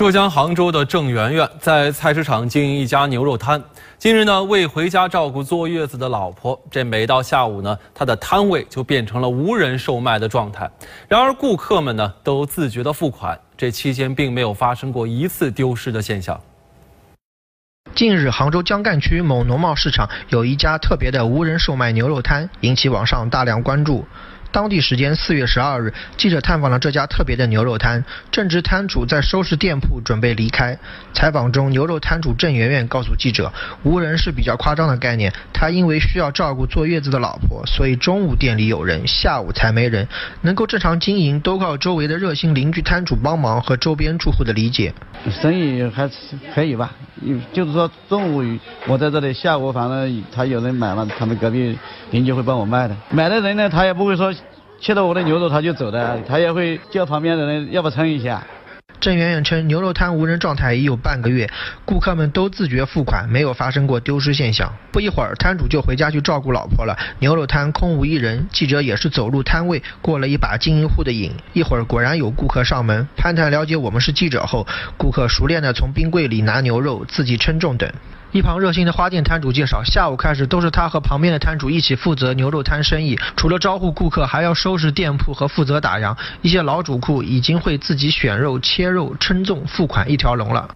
浙江杭州的郑媛媛在菜市场经营一家牛肉摊。近日呢，为回家照顾坐月子的老婆，这每到下午呢，他的摊位就变成了无人售卖的状态。然而，顾客们呢都自觉的付款，这期间并没有发生过一次丢失的现象。近日，杭州江干区某农贸市场有一家特别的无人售卖牛肉摊，引起网上大量关注。当地时间四月十二日，记者探访了这家特别的牛肉摊，正值摊主在收拾店铺准备离开。采访中，牛肉摊主郑媛媛告诉记者：“无人是比较夸张的概念，他因为需要照顾坐月子的老婆，所以中午店里有人，下午才没人。能够正常经营，都靠周围的热心邻居摊主帮忙和周边住户的理解。生意还可以吧，就是说中午我在这里，下午反正他有人买了，他们隔壁邻居会帮我卖的。买的人呢，他也不会说。”切到我的牛肉，他就走的，他也会叫旁边的人要不称一下。郑媛媛称，牛肉摊无人状态已有半个月，顾客们都自觉付款，没有发生过丢失现象。不一会儿，摊主就回家去照顾老婆了，牛肉摊空无一人。记者也是走入摊位，过了一把经营户的瘾，一会儿果然有顾客上门，攀谈了解我们是记者后，顾客熟练地从冰柜里拿牛肉，自己称重等。一旁热心的花店摊主介绍，下午开始都是他和旁边的摊主一起负责牛肉摊生意，除了招呼顾客，还要收拾店铺和负责打烊。一些老主顾已经会自己选肉、切肉、称重、付款一条龙了。